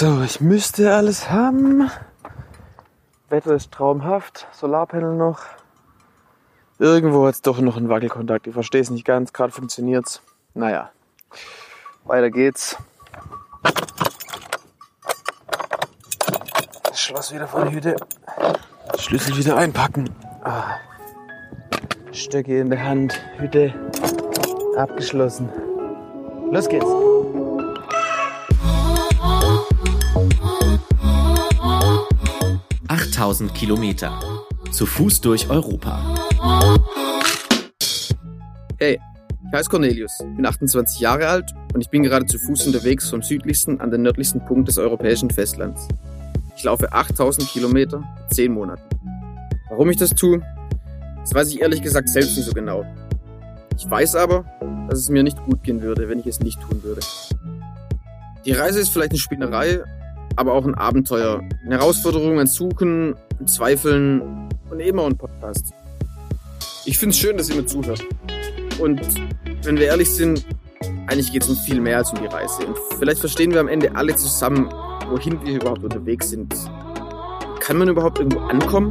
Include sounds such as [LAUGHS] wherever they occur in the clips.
So, ich müsste alles haben. Wetter ist traumhaft. Solarpanel noch. Irgendwo hat es doch noch einen Wackelkontakt. Ich verstehe es nicht ganz. Gerade funktioniert's. Naja. Weiter geht's. Schloss wieder vor der Hütte. Schlüssel wieder einpacken. Ah. Stöcke in der Hand. Hütte abgeschlossen. Los geht's. Achttausend Kilometer. Zu Fuß durch Europa. Hey, ich heiße Cornelius, bin 28 Jahre alt und ich bin gerade zu Fuß unterwegs vom südlichsten an den nördlichsten Punkt des europäischen Festlands. Ich laufe 8000 Kilometer in 10 Monaten. Warum ich das tue, das weiß ich ehrlich gesagt selbst nicht so genau. Ich weiß aber, dass es mir nicht gut gehen würde, wenn ich es nicht tun würde. Die Reise ist vielleicht eine Spinnerei, aber auch ein Abenteuer. Eine Herausforderung, ein Suchen, ein Zweifeln und immer ein Podcast. Ich finde es schön, dass ihr mir zuhört. Und wenn wir ehrlich sind, eigentlich geht es um viel mehr als um die Reise. Und vielleicht verstehen wir am Ende alle zusammen, wohin wir überhaupt unterwegs sind. Kann man überhaupt irgendwo ankommen?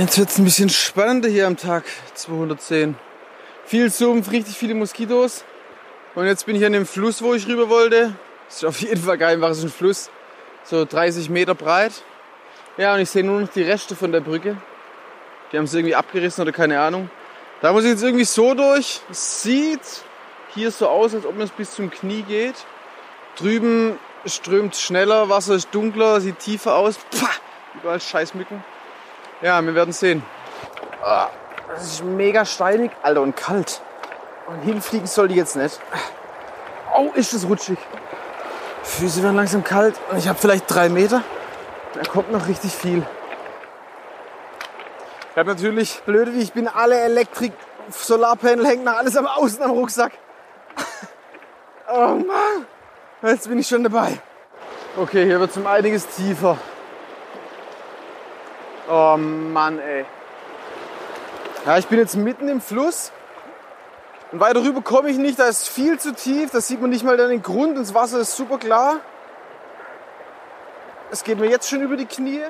Jetzt wird es ein bisschen spannender hier am Tag 210. Viel Sumpf, richtig viele Moskitos. Und jetzt bin ich an dem Fluss, wo ich rüber wollte. Ist auf jeden Fall so ein Fluss. So 30 Meter breit. Ja, und ich sehe nur noch die Reste von der Brücke. Die haben es irgendwie abgerissen oder keine Ahnung. Da muss ich jetzt irgendwie so durch. Sieht hier so aus, als ob es bis zum Knie geht. Drüben strömt schneller, Wasser ist dunkler, sieht tiefer aus. Pah, überall Scheißmücken. Ja, wir werden sehen. Ah, das ist mega steinig, Alter, und kalt. Und hinfliegen soll die jetzt nicht. Oh, ist das rutschig. Füße werden langsam kalt und ich habe vielleicht drei Meter. Da kommt noch richtig viel. Ich habe natürlich, blöde wie ich bin, alle Elektrik, Solarpanel hängt noch alles am Außen am Rucksack. [LAUGHS] Oh Mann, jetzt bin ich schon dabei. Okay, hier wird es um einiges tiefer. Oh Mann, ey. Ja, ich bin jetzt mitten im Fluss. Und weiter rüber komme ich nicht, da ist viel zu tief, da sieht man nicht mal den Grund, das Wasser ist super klar. Es geht mir jetzt schon über die Knie.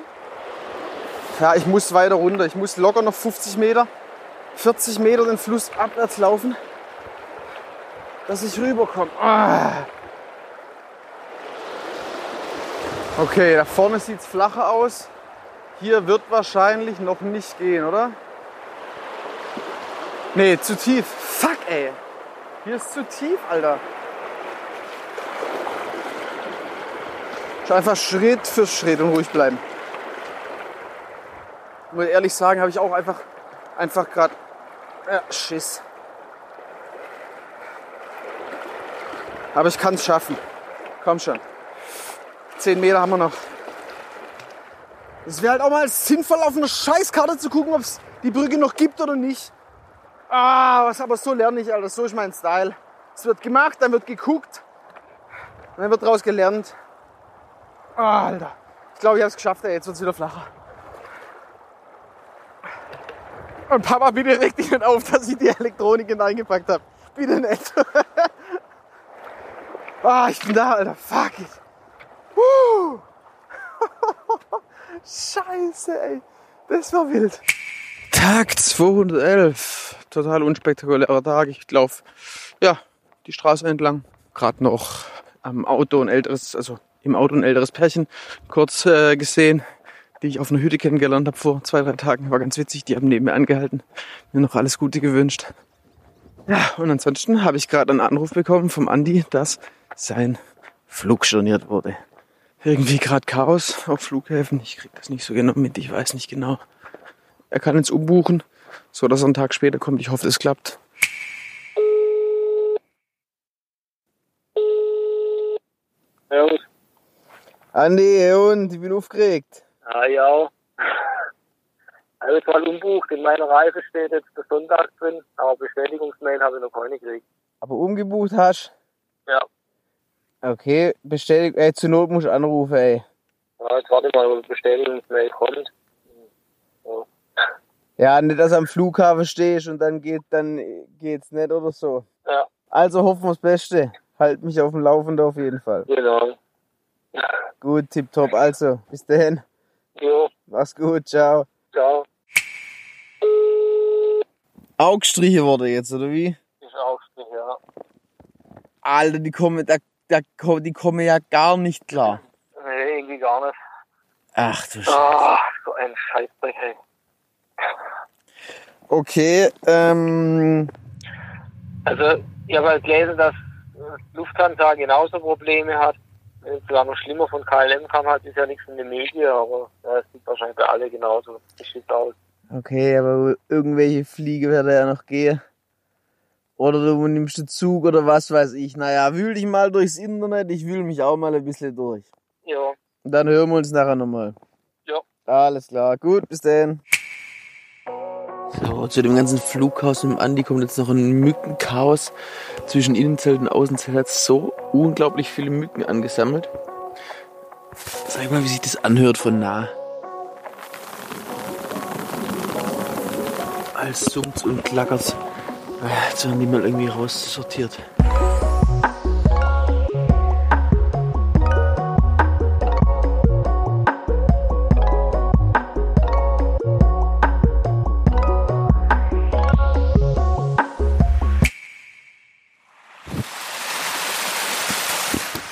Ja, ich muss weiter runter, ich muss locker noch 50 Meter, 40 Meter den Fluss abwärts laufen, dass ich rüberkomme. Ah. Okay, da vorne sieht es flacher aus. Hier wird wahrscheinlich noch nicht gehen, oder? Nee, zu tief. Fuck, ey. Hier ist zu tief, Alter. Ich einfach Schritt für Schritt und ruhig bleiben. Ich muss ehrlich sagen, habe ich auch einfach, einfach gerade ja, Schiss. Aber ich kann es schaffen. Komm schon. Zehn Meter haben wir noch. Es wäre halt auch mal sinnvoll, auf einer Scheißkarte zu gucken, ob es die Brücke noch gibt oder nicht. Ah, was aber so lerne ich, Alter. So ist mein Style. Es wird gemacht, dann wird geguckt. Dann wird daraus gelernt. Ah, Alter. Ich glaube, ich habe es geschafft, ey. Jetzt wird es wieder flacher. Und Papa, bitte reg dich nicht auf, dass ich die Elektronik hineingepackt habe. Bitte nicht. [LAUGHS] ah, ich bin da, Alter. Fuck it. Scheiße, ey. Das war wild. Tag 211. Total unspektakulärer Tag. Ich laufe ja, die Straße entlang. Gerade noch am Auto ein älteres, also im Auto ein älteres Pärchen kurz äh, gesehen, die ich auf einer Hütte kennengelernt habe vor zwei, drei Tagen. War ganz witzig. Die haben neben mir angehalten, mir noch alles Gute gewünscht. Ja, und ansonsten habe ich gerade einen Anruf bekommen vom Andi, dass sein Flug storniert wurde. Irgendwie gerade Chaos auf Flughäfen. Ich krieg das nicht so genau mit. Ich weiß nicht genau. Er kann jetzt umbuchen, so dass er einen Tag später kommt. Ich hoffe, es klappt. Ja. Andi, und ich bin aufgeregt. Ah, ja. Also ich mal umbucht. In meiner Reise steht jetzt der Sonntag drin, aber Bestätigungsmail habe ich noch keine gekriegt. Aber umgebucht hast? Ja. Okay, bestätigt, ey, zur Not musst du anrufen, ey. ja jetzt warte mal, ob die Bestätigungsmail kommt. Ja, nicht, dass am Flughafen stehst und dann geht, dann geht's nicht oder so. Ja. Also hoffen wir das Beste. Halt mich auf dem Laufenden auf jeden Fall. Genau. Gut, tipptopp. Also, bis dahin. Jo, Mach's gut, ciao. ciao. Auch gestrichen wurde jetzt, oder wie? Ist auch Strich, ja. Alter, die kommen, da, da, die kommen ja gar nicht klar. Nee, irgendwie gar nicht. Ach du Scheiße. Ah, so ein Scheißdreck, ey. Okay, ähm, Also, ich habe halt gelesen, dass Lufthansa genauso Probleme hat. Wenn es sogar noch schlimmer von KLM kam, hat ist ja nichts in den Medien, aber ja, es sieht wahrscheinlich bei alle genauso beschissen aus. okay, aber irgendwelche Fliege werden ja noch gehen. Oder du nimmst den Zug oder was weiß ich. Naja, wühl dich mal durchs Internet, ich wühl mich auch mal ein bisschen durch. Ja, Und dann hören wir uns nachher nochmal. Ja. Alles klar, gut, bis dann. So, zu dem ganzen Flughaus mit dem Andi kommt jetzt noch ein Mückenchaos. Zwischen Innenzelt und Außenzelt hat so unglaublich viele Mücken angesammelt. Sag mal, wie sich das anhört von nah. Als summt und klackert. Jetzt werden die mal irgendwie raussortiert.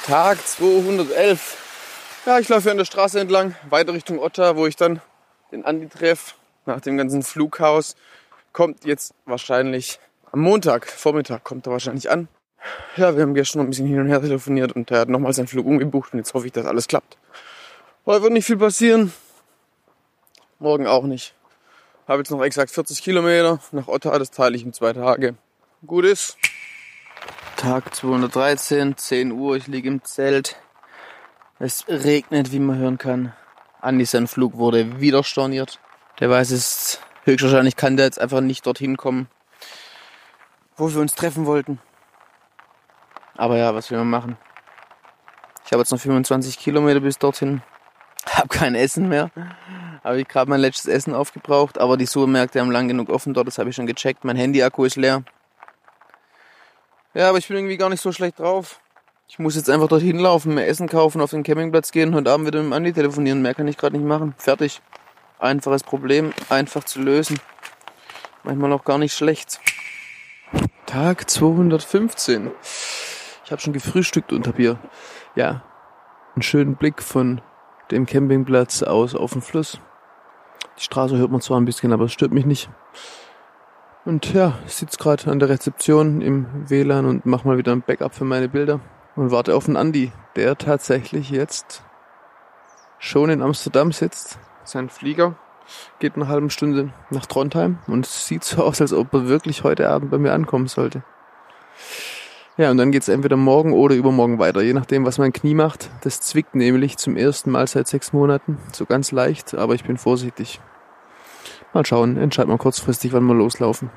Tag 211. Ja, ich laufe hier an der Straße entlang, weiter Richtung Otta, wo ich dann den Andi treffe. Nach dem ganzen Flughaus kommt jetzt wahrscheinlich am Montag, Vormittag, kommt er wahrscheinlich an. Ja, wir haben gestern noch ein bisschen hin und her telefoniert und er hat nochmal seinen Flug umgebucht und jetzt hoffe ich, dass alles klappt. Heute wird nicht viel passieren. Morgen auch nicht. Habe jetzt noch exakt 40 Kilometer nach Otta, das teile ich in zwei Tage. Gut ist. Tag 213, 10 Uhr, ich liege im Zelt. Es regnet, wie man hören kann. Andi, sein Flug wurde wieder storniert. Der weiß es, höchstwahrscheinlich kann der jetzt einfach nicht dorthin kommen, wo wir uns treffen wollten. Aber ja, was will man machen? Ich habe jetzt noch 25 Kilometer bis dorthin. [LAUGHS] Hab kein Essen mehr. Habe ich gerade mein letztes Essen aufgebraucht, aber die Supermärkte haben lang genug offen dort, das habe ich schon gecheckt. Mein Handy-Akku ist leer. Ja, aber ich bin irgendwie gar nicht so schlecht drauf. Ich muss jetzt einfach dorthin laufen, mir Essen kaufen, auf den Campingplatz gehen, heute Abend wieder mit dem Andi telefonieren. Mehr kann ich gerade nicht machen. Fertig. Einfaches Problem, einfach zu lösen. Manchmal auch gar nicht schlecht. Tag 215. Ich habe schon gefrühstückt und habe hier, ja, einen schönen Blick von dem Campingplatz aus auf den Fluss. Die Straße hört man zwar ein bisschen, aber es stört mich nicht. Und ja, ich sitze gerade an der Rezeption im WLAN und mache mal wieder ein Backup für meine Bilder und warte auf den Andi, der tatsächlich jetzt schon in Amsterdam sitzt. Sein Flieger geht in einer halben Stunde nach Trondheim und es sieht so aus, als ob er wirklich heute Abend bei mir ankommen sollte. Ja, und dann geht's entweder morgen oder übermorgen weiter, je nachdem, was mein Knie macht. Das zwickt nämlich zum ersten Mal seit sechs Monaten. So ganz leicht, aber ich bin vorsichtig. Mal schauen, entscheiden wir kurzfristig, wann wir loslaufen.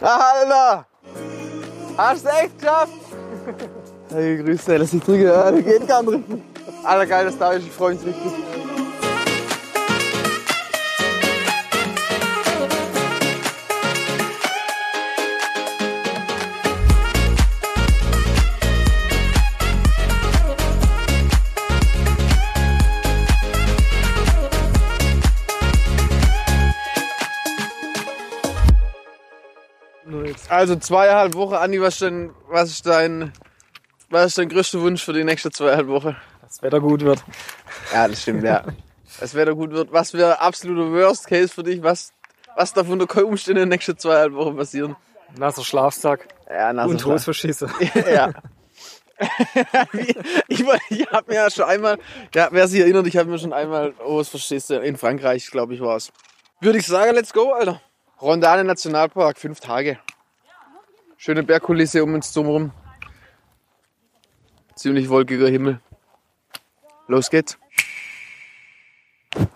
Alter! Hast du echt geschafft? Hey, grüß dich, lass dich drücken. Das geht gar nicht. Geil, das da. Ich freue mich richtig. Also zweieinhalb Wochen, Andi, was ist denn, was ist dein, was ist dein größter Wunsch für die nächste zweieinhalb Wochen? Das Wetter gut wird. Ja, das stimmt, ja. Das Wetter gut wird. Was wäre absoluter Worst Case für dich? Was, was darf unter keinen Umständen in den nächsten zweieinhalb Wochen passieren? Nasser Schlafsack Ja, na, und Hosverschisse. [LAUGHS] Ja. [LAUGHS] ich ich habe mir ja schon einmal, ja, wer sich erinnert, ich habe mir schon einmal, du, in Frankreich, glaube ich, war es. Würde ich sagen, let's go, Alter. Rondane Nationalpark, fünf Tage. Schöne Bergkulisse um uns drumherum. Ziemlich wolkiger Himmel. Los geht's.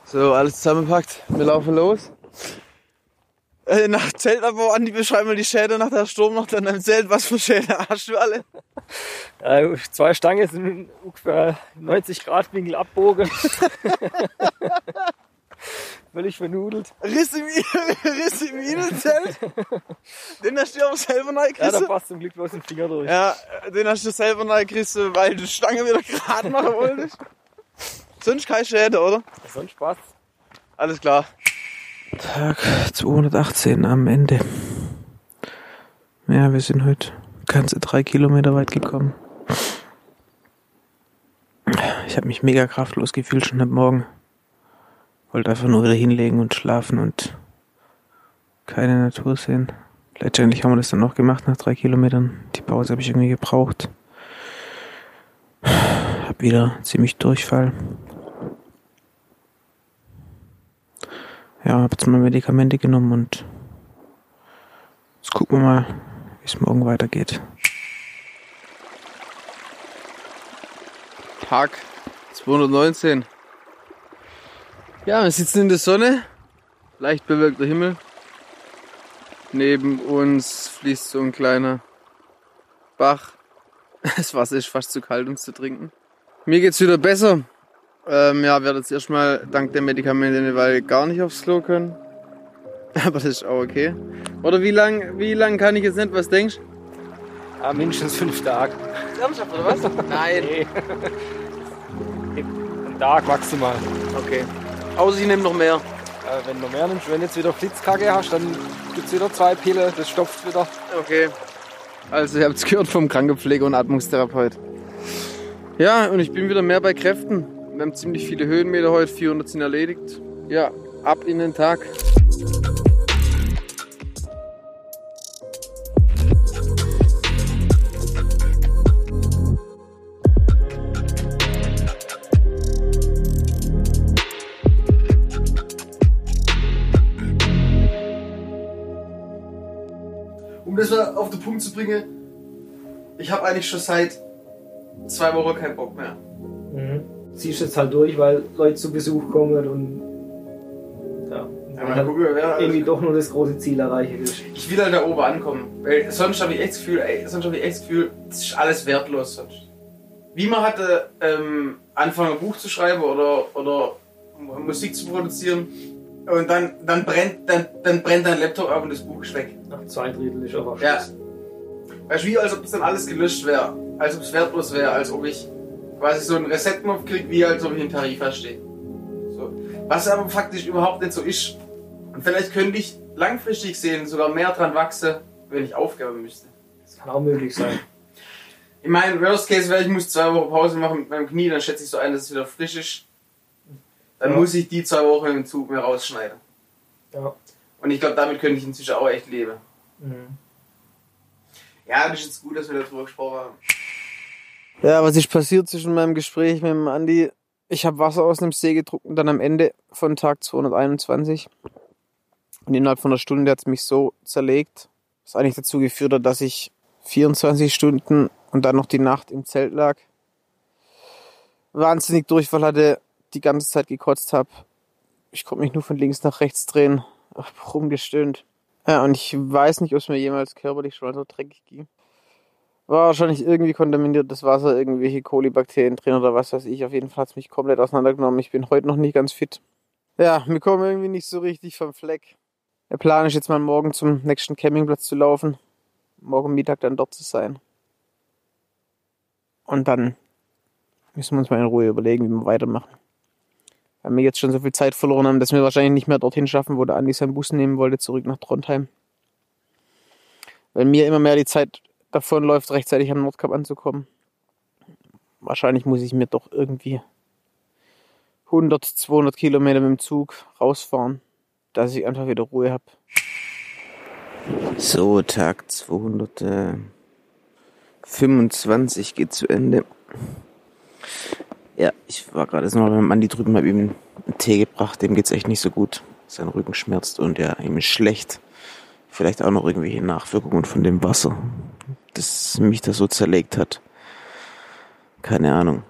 So, alles zusammengepackt. Wir laufen los. Äh, nach Zeltabbau, Andi, beschreib mal die Schäden nach der Sturm nach deinem Zelt. Was für Schäden hast du alle? Äh, zwei Stangen sind ungefähr 90 Grad Winkel abbogen. [LAUGHS] Völlig vernudelt. Riss im, [LAUGHS] Riss im Innenzelt. Den hast du aber selber neu Ja, da passt zum Glück bloß ein Finger durch. Ja, den hast du selber neu gerissen, weil du die Stange wieder [LAUGHS] gerade machen wolltest. Sonst keine Schäden, oder? Sonst passt. Alles klar. Tag 218 am Ende. Ja, wir sind heute ganze drei Kilometer weit gekommen. Ich habe mich mega kraftlos gefühlt schon am Morgen. Wollte einfach nur wieder hinlegen und schlafen und keine Natur sehen. Letztendlich haben wir das dann noch gemacht nach drei Kilometern. Die Pause habe ich irgendwie gebraucht. Hab wieder ziemlich Durchfall. Ja, hab jetzt mal Medikamente genommen und jetzt gucken wir mal, wie es morgen weitergeht. Tag 219. Ja, wir sitzen in der Sonne, leicht bewölkter Himmel. Neben uns fließt so ein kleiner Bach. [LAUGHS] Das Wasser ist fast zu kalt, um es zu trinken. Mir geht's wieder besser. Ähm, ja, werde jetzt erstmal dank der Medikamente eine Weile gar nicht aufs Klo können. [LAUGHS] Aber das ist auch okay. Oder wie lang, wie lang kann ich jetzt nicht? Was denkst Ja, mindestens fünf Tage. du? Ernsthaft oder was? [LAUGHS] Nein. Nee. Ein Tag maximal. Okay. Außer ich nehme noch mehr. Äh, wenn du mehr nimmst, wenn du jetzt wieder Flitzkacke hast, dann gibt's wieder zwei Pille, das stopft wieder. Okay. Also ihr habt es gehört vom Krankenpfleger und Atmungstherapeut. Ja, und ich bin wieder mehr bei Kräften. Wir haben ziemlich viele Höhenmeter heute, 400 sind erledigt. Ja, ab in den Tag. Um das mal auf den Punkt zu bringen, ich habe eigentlich schon seit zwei Wochen keinen Bock mehr. Ziehst jetzt halt durch, weil Leute zu Besuch kommen und ja, mal halt gucken, wer- irgendwie doch nur das große Ziel erreichen willst. Ich will halt da oben ankommen. Weil sonst habe ich echt das Gefühl, ey, sonst habe ich echt das Gefühl, das ist alles wertlos sonst. Wie man hatte ähm, angefangen ein Buch zu schreiben oder, oder Musik zu produzieren und dann, dann brennt dann, dann brennt dein Laptop ab und das Buch ist weg. Nach zwei Drittel ist aber Ja. Schluss. Weißt du, wie als ob es dann alles gelöscht wäre, als ob es wertlos wäre, als ob ich quasi so einen Reset-Knopf kriege, wie als ob ich im Tarif stehe. So. Was aber faktisch überhaupt nicht so ist. Und vielleicht könnte ich langfristig sehen, sogar mehr dran wachsen, wenn ich aufgeben müsste. Das kann auch möglich sein. Ich meine, Worst Case wäre, ich muss zwei Wochen Pause machen mit meinem Knie, dann schätze ich so ein, dass es wieder frisch ist. Dann Ja. muss ich die zwei Wochen im Zug mehr rausschneiden. Ja. Und ich glaube, damit könnte ich inzwischen auch echt leben. Mhm. Ja, das ist jetzt gut, dass wir darüber gesprochen haben. Ja, was ist passiert zwischen meinem Gespräch mit dem Andi? Ich habe Wasser aus einem See getrunken, dann am Ende von Tag 221. Und innerhalb von einer Stunde hat es mich so zerlegt, was eigentlich dazu geführt hat, dass ich 24 Stunden und dann noch die Nacht im Zelt lag. Wahnsinnig Durchfall hatte, die ganze Zeit gekotzt habe. Ich konnte mich nur von links nach rechts drehen, rumgestöhnt. Ja, und ich weiß nicht, ob es mir jemals körperlich schon so dreckig ging. War wahrscheinlich irgendwie kontaminiert das Wasser, irgendwelche Kolibakterien drin oder was weiß ich. Auf jeden Fall hat es mich komplett auseinandergenommen. Ich bin heute noch nicht ganz fit. Ja, wir kommen irgendwie nicht so richtig vom Fleck. Der Plan ist jetzt mal morgen zum nächsten Campingplatz zu laufen. Morgen Mittag dann dort zu sein. Und dann müssen wir uns mal in Ruhe überlegen, wie wir weitermachen. Weil wir jetzt schon so viel Zeit verloren haben, dass wir wahrscheinlich nicht mehr dorthin schaffen, wo der Andi seinen Bus nehmen wollte, zurück nach Trondheim. Weil mir immer mehr die Zeit davonläuft, rechtzeitig am Nordkap anzukommen. Wahrscheinlich muss ich mir doch irgendwie 100, 200 Kilometer mit dem Zug rausfahren, dass ich einfach wieder Ruhe habe. So, Tag 225 geht zu Ende. Ja, ich war gerade jetzt noch beim Andi drüben, habe ihm einen Tee gebracht, dem geht's echt nicht so gut. Sein Rücken schmerzt und ja, ihm ist schlecht. Vielleicht auch noch irgendwelche Nachwirkungen von dem Wasser, das mich da so zerlegt hat. Keine Ahnung.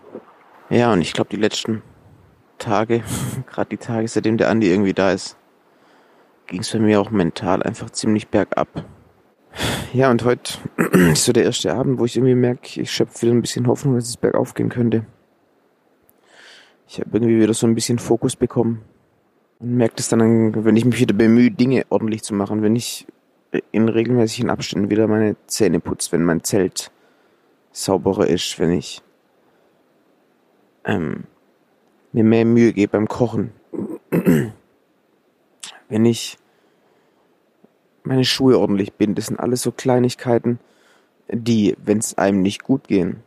Ja, und ich glaube, die letzten Tage, [LAUGHS] gerade die Tage, seitdem der Andi irgendwie da ist, ging es bei mir auch mental einfach ziemlich bergab. Ja, und heute [CLEARS THROAT] ist so der erste Abend, wo ich irgendwie merke, ich schöpfe wieder ein bisschen Hoffnung, dass es bergauf gehen könnte. Ich habe irgendwie wieder so ein bisschen Fokus bekommen. Und merke das dann, wenn ich mich wieder bemühe, Dinge ordentlich zu machen, wenn ich in regelmäßigen Abständen wieder meine Zähne putze, wenn mein Zelt sauberer ist, wenn ich ähm, mir mehr Mühe gebe beim Kochen. [CLEARS THROAT] wenn ich meine Schuhe ordentlich bin, das sind alles so Kleinigkeiten, die, wenn es einem nicht gut gehen,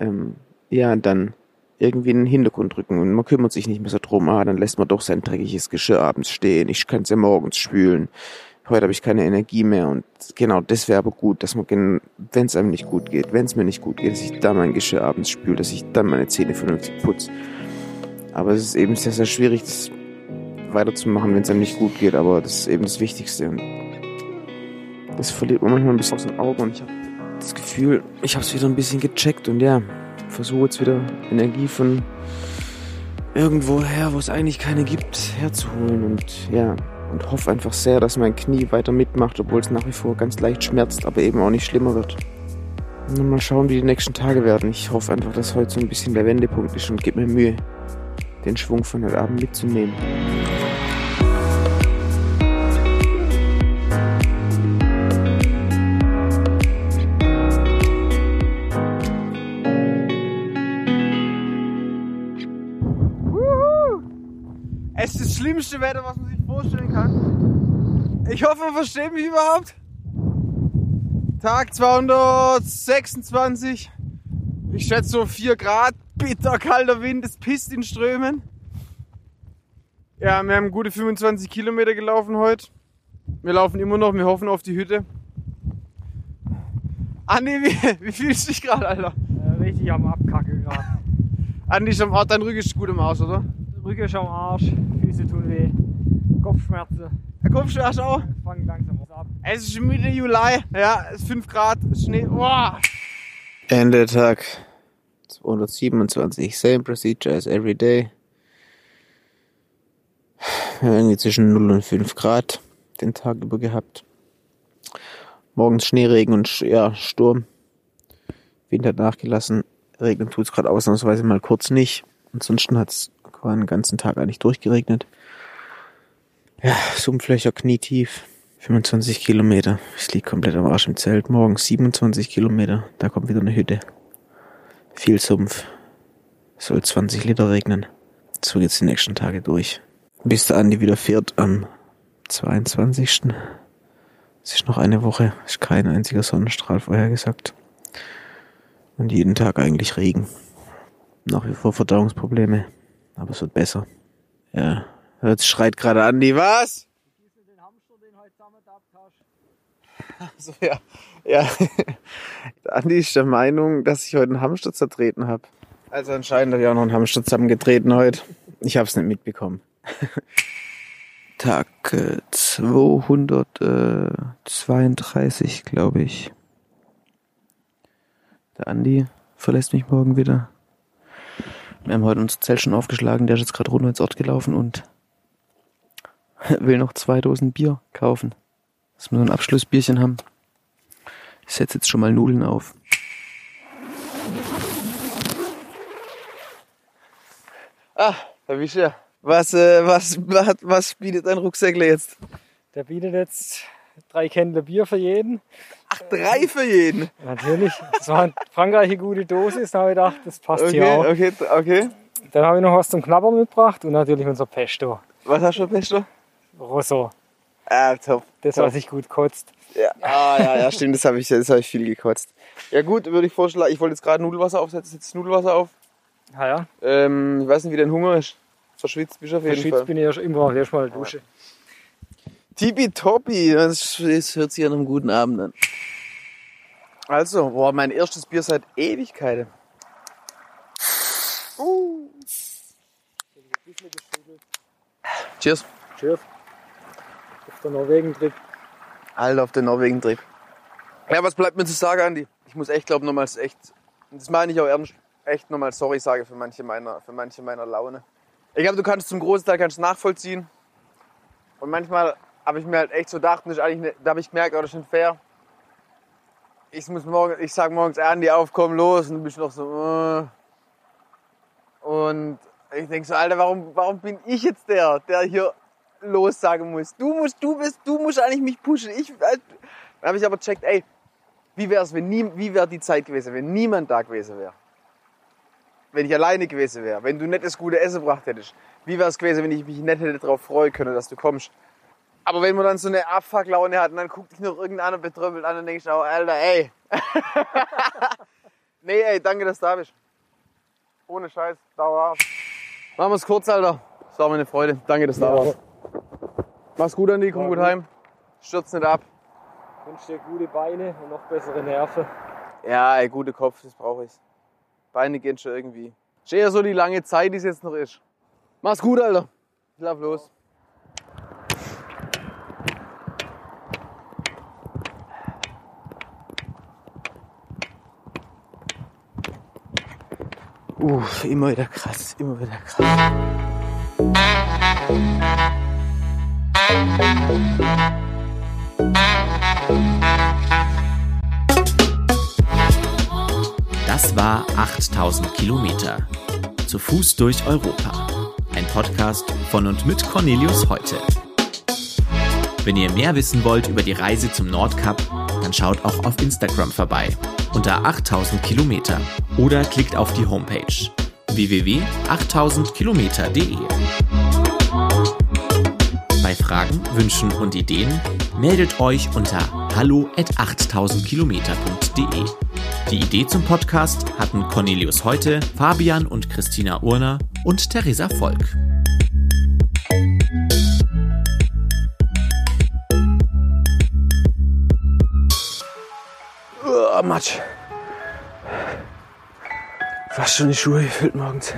ähm, ja, dann irgendwie in den Hintergrund rücken und man kümmert sich nicht mehr so drum, ah, dann lässt man doch sein dreckiges Geschirr abends stehen, ich kann es ja morgens spülen, heute habe ich keine Energie mehr und genau, das wäre aber gut, dass man, wenn es einem nicht gut geht, wenn es mir nicht gut geht, dass ich dann mein Geschirr abends spüle, dass ich dann meine Zähne vernünftig putze. Aber es ist eben sehr, sehr schwierig, das weiterzumachen, wenn es einem nicht gut geht, aber das ist eben das Wichtigste. Und das verliert man manchmal ein bisschen aus den Augen und ich habe das Gefühl, ich habe es wieder ein bisschen gecheckt und ja, versuche jetzt wieder Energie von irgendwo her, wo es eigentlich keine gibt, herzuholen und ja, und hoffe einfach sehr, dass mein Knie weiter mitmacht, obwohl es nach wie vor ganz leicht schmerzt, aber eben auch nicht schlimmer wird. Und mal schauen, wie die nächsten Tage werden. Ich hoffe einfach, dass heute so ein bisschen der Wendepunkt ist und gebe mir Mühe, den Schwung von heute Abend mitzunehmen. Es ist das schlimmste Wetter, was man sich vorstellen kann. Ich hoffe, man versteht mich überhaupt. Tag 226. Ich schätze so 4 Grad, bitter kalter Wind, es pisst in Strömen. Ja, wir haben gute 25 Kilometer gelaufen heute. Wir laufen immer noch, wir hoffen auf die Hütte. Andi, wie, wie fühlst du dich gerade, Alter? Äh, richtig am Abkacke gerade. [LAUGHS] Andi, ist am Arsch, dein Rücken ist gut im Arsch, oder? Rücken ist am Arsch, Füße tun weh, Kopfschmerzen. Der Kopfschmerz auch? Fangen langsam ab. Es ist Mitte Juli, ja, es ist 5 Grad, Schnee. Oh. Ende Tag 227, same procedure as every day. Wir haben irgendwie zwischen 0 und 5 Grad den Tag über gehabt. Morgens Schneeregen und ja, Sturm. Wind hat nachgelassen. Regnen tut es gerade ausnahmsweise mal kurz nicht. Ansonsten hat es den ganzen Tag eigentlich durchgeregnet. Ja, Sumpflöcher knietief. 25 Kilometer. Ich liege komplett am Arsch im Zelt. Morgen 27 Kilometer. Da kommt wieder eine Hütte. Viel Sumpf. Soll 20 Liter regnen. So geht's die nächsten Tage durch. Bis der Andi wieder fährt am 22. Es ist noch eine Woche. Ist kein einziger Sonnenstrahl vorhergesagt. Und jeden Tag eigentlich Regen. Nach wie vor Verdauungsprobleme. Aber es wird besser. Ja. Jetzt schreit gerade Andi, was? Den Hamster, den heute. So, ja. Ja. [LAUGHS] Andi ist der Meinung, dass ich heute einen Hamster zertreten habe. Also anscheinend habe ich auch noch einen Hamster zusammengetreten heute. Ich habe es nicht mitbekommen. Tag äh, 232, glaube ich. Der Andi verlässt mich morgen wieder. Wir haben heute unser Zelt schon aufgeschlagen, der ist jetzt gerade runter ins Ort gelaufen und [LAUGHS] will noch zwei Dosen Bier kaufen. Dass wir so ein Abschlussbierchen haben. Ich setze jetzt schon mal Nudeln auf. Ah, Herr Wischer, was, äh, was, was, was bietet dein Rucksäckle jetzt? Der bietet jetzt drei Kännle Bier für jeden. Ach, drei für jeden? Natürlich. Das war in Frankreich eine gute Dosis, da habe ich gedacht, das passt Okay, hier auch. okay, okay. Dann habe ich noch was zum Knabbern mitgebracht und natürlich unser Pesto. Was hast du, Pesto? Rosso. Ah, top. Das, top. was sich gut kotzt. Ja, ah, ja, ja, stimmt, das habe ich, das hab ich viel gekotzt. Ja gut, würde ich vorschlagen, ich wollte jetzt gerade Nudelwasser aufsetzen, setze Nudelwasser auf. Ah ja, Ähm, ich weiß nicht, wie dein Hunger ist. Verschwitzt bist du auf jeden verschwitzt Fall. bin ich ja schon immer. Erstmal Dusche. Tippitoppi, das, das hört sich an einem guten Abend an. Also, boah, mein erstes Bier seit Ewigkeiten. Uh. Cheers. Cheers. Der Norwegen-Trip. Alter, auf den Norwegen-Trip. Ja, was bleibt mir zu sagen, Andi? Ich muss echt, glaube nochmals echt, das meine ich auch ernst, echt nochmal sorry sagen für manche meiner, für manche meiner Laune. Ich glaube, du kannst zum großen Teil kannst nachvollziehen. Und manchmal habe ich mir halt echt so gedacht, das ist eigentlich ne, da habe ich gemerkt, oh, das ist nicht fair. Ich muss morgen, ich sag morgens, Andi, auf, komm los, und du bist noch so, äh. Und Ich denk so, Alter, warum, warum bin ich jetzt der, der hier los sagen muss? Du musst, du bist, du musst eigentlich mich pushen. Ich, äh, dann habe ich aber checkt, ey, wie wär's, wenn nie, wie wäre die Zeit gewesen, wenn niemand da gewesen wäre? Wenn ich alleine gewesen wäre, wenn du nicht das gute Essen gebracht hättest. Wie wäre es gewesen, wenn ich mich nicht hätte darauf freuen können, dass du kommst? Aber wenn man dann so eine Abfuck-Laune hat und dann guckt dich noch irgendeiner betröppelt an und denkst, oh, Alter, ey. [LAUGHS] nee, ey, danke, dass du da bist. Ohne Scheiß, dauerhaft. Machen wir es kurz, Alter. Das war mir eine Freude. Danke, dass du da warst. Mach's gut, Andi. Komm gut gut. heim. Stürz nicht ab. Ich wünsche dir gute Beine und noch bessere Nerven. Ja, ey, gute Kopf, das brauche ich. Beine gehen schon irgendwie. Ist eher so die lange Zeit, die es jetzt noch ist. Mach's gut, Alter. Ich lauf los. Uff, immer wieder krass, immer wieder krass. Das war 8000 Kilometer. Zu Fuß durch Europa. Ein Podcast von und mit Cornelius Heute. Wenn ihr mehr wissen wollt über die Reise zum Nordkap, dann schaut auch auf Instagram vorbei unter 8000 Kilometer oder klickt auf die Homepage www.8000kilometer.de. Fragen, Wünschen und Ideen meldet euch unter hallo at 8000kilometer.de. Die Idee zum Podcast hatten Cornelius Heute, Fabian und Christina Urner und Theresa Volk. Uah, Matsch. Fast schon die Schuhe gefüllt morgens.